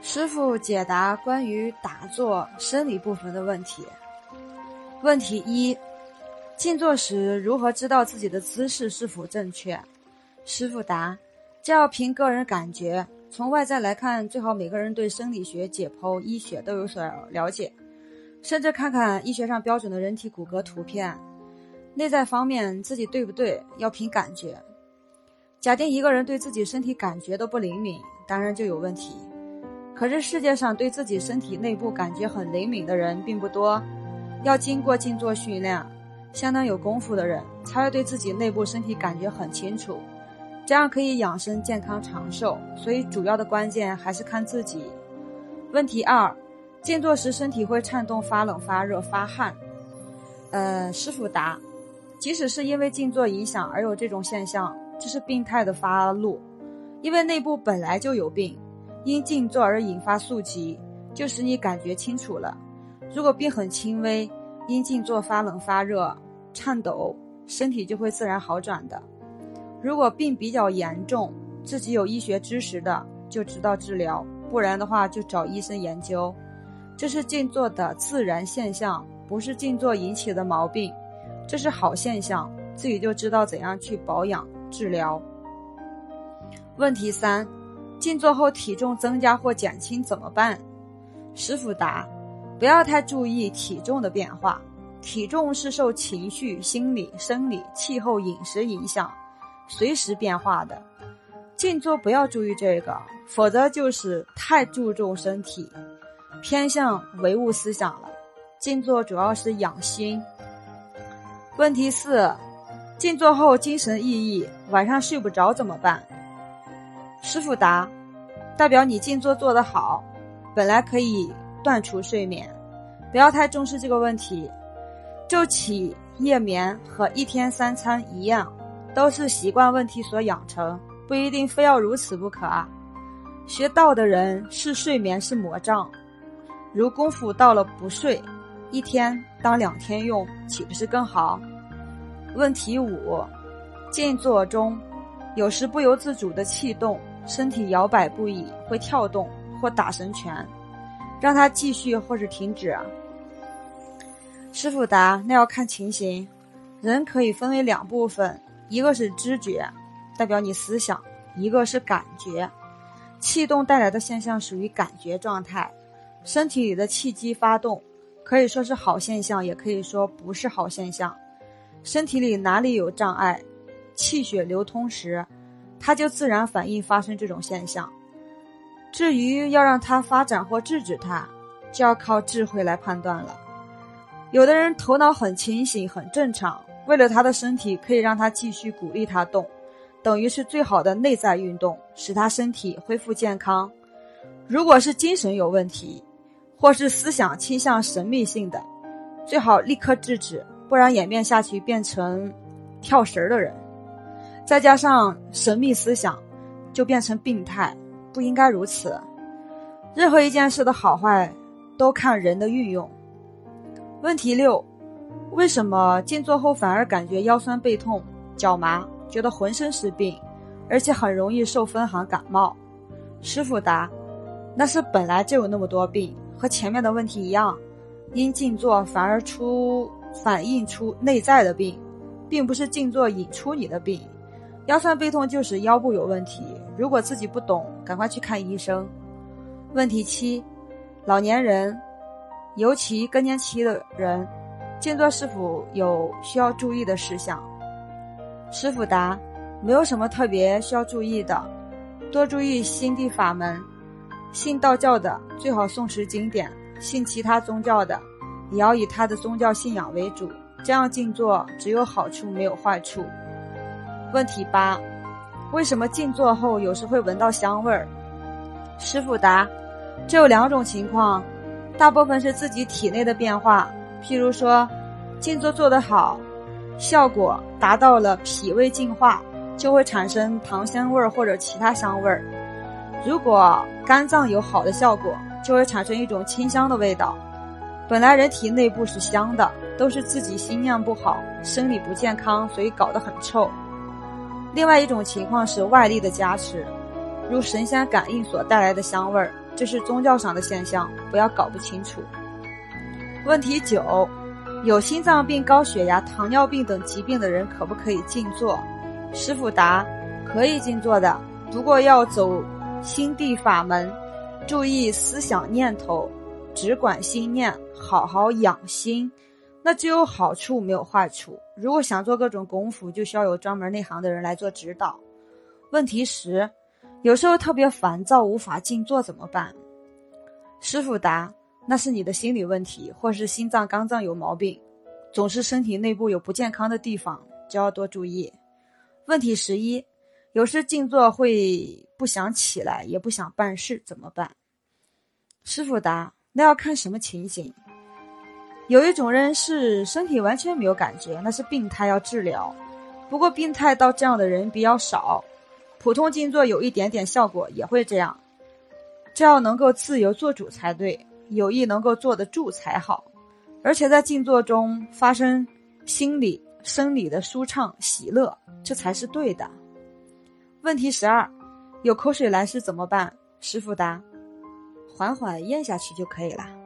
师傅解答关于打坐生理部分的问题。问题一：静坐时如何知道自己的姿势是否正确？师傅答：这要凭个人感觉。从外在来看，最好每个人对生理学、解剖、医学都有所了解，甚至看看医学上标准的人体骨骼图片。内在方面自己对不对，要凭感觉。假定一个人对自己身体感觉都不灵敏，当然就有问题。可是世界上对自己身体内部感觉很灵敏的人并不多，要经过静坐训练，相当有功夫的人才会对自己内部身体感觉很清楚，这样可以养生健康长寿。所以主要的关键还是看自己。问题二：静坐时身体会颤动、发冷、发热、发汗。呃，师傅答：即使是因为静坐影响而有这种现象，这是病态的发露，因为内部本来就有病。因静坐而引发宿疾，就使你感觉清楚了。如果病很轻微，因静坐发冷发热、颤抖，身体就会自然好转的。如果病比较严重，自己有医学知识的就知道治疗，不然的话就找医生研究。这是静坐的自然现象，不是静坐引起的毛病。这是好现象，自己就知道怎样去保养治疗。问题三。静坐后体重增加或减轻怎么办？师傅答：不要太注意体重的变化，体重是受情绪、心理、生理、气候、饮食影响，随时变化的。静坐不要注意这个，否则就是太注重身体，偏向唯物思想了。静坐主要是养心。问题四：静坐后精神奕奕，晚上睡不着怎么办？师傅答：代表你静坐做得好，本来可以断除睡眠，不要太重视这个问题。昼起夜眠和一天三餐一样，都是习惯问题所养成，不一定非要如此不可啊。学道的人视睡眠是魔障，如功夫到了不睡，一天当两天用，岂不是更好？问题五：静坐中。有时不由自主的气动，身体摇摆不已，会跳动或打神拳，让它继续或是停止。师傅答：那要看情形。人可以分为两部分，一个是知觉，代表你思想；一个是感觉。气动带来的现象属于感觉状态，身体里的气机发动，可以说是好现象，也可以说不是好现象。身体里哪里有障碍？气血流通时，它就自然反应发生这种现象。至于要让它发展或制止它，就要靠智慧来判断了。有的人头脑很清醒，很正常，为了他的身体，可以让他继续鼓励他动，等于是最好的内在运动，使他身体恢复健康。如果是精神有问题，或是思想倾向神秘性的，最好立刻制止，不然演变下去变成跳神的人。再加上神秘思想，就变成病态，不应该如此。任何一件事的好坏，都看人的运用。问题六：为什么静坐后反而感觉腰酸背痛、脚麻，觉得浑身是病，而且很容易受风寒感冒？师傅答：那是本来就有那么多病，和前面的问题一样，因静坐反而出反映出内在的病，并不是静坐引出你的病。腰酸背痛就是腰部有问题，如果自己不懂，赶快去看医生。问题七：老年人，尤其更年期的人，静坐是否有需要注意的事项？师傅答：没有什么特别需要注意的，多注意心地法门。信道教的最好诵持经典，信其他宗教的也要以他的宗教信仰为主，这样静坐只有好处没有坏处。问题八：为什么静坐后有时会闻到香味儿？师傅答：这有两种情况，大部分是自己体内的变化。譬如说，静坐做得好，效果达到了脾胃净化，就会产生糖香味儿或者其他香味儿；如果肝脏有好的效果，就会产生一种清香的味道。本来人体内部是香的，都是自己心念不好，生理不健康，所以搞得很臭。另外一种情况是外力的加持，如神仙感应所带来的香味儿，这是宗教上的现象，不要搞不清楚。问题九：有心脏病、高血压、糖尿病等疾病的人可不可以静坐？师傅答：可以静坐的，不过要走心地法门，注意思想念头，只管心念，好好养心，那只有好处没有坏处。如果想做各种功夫，就需要有专门内行的人来做指导。问题十：有时候特别烦躁，无法静坐怎么办？师傅答：那是你的心理问题，或是心脏、肝脏有毛病，总是身体内部有不健康的地方，就要多注意。问题十一：有时静坐会不想起来，也不想办事，怎么办？师傅答：那要看什么情形。有一种人是身体完全没有感觉，那是病态，要治疗。不过病态到这样的人比较少。普通静坐有一点点效果，也会这样。这要能够自由做主才对，有意能够坐得住才好。而且在静坐中发生心理、生理的舒畅、喜乐，这才是对的。问题十二：有口水来时怎么办？师傅答：缓缓咽下去就可以了。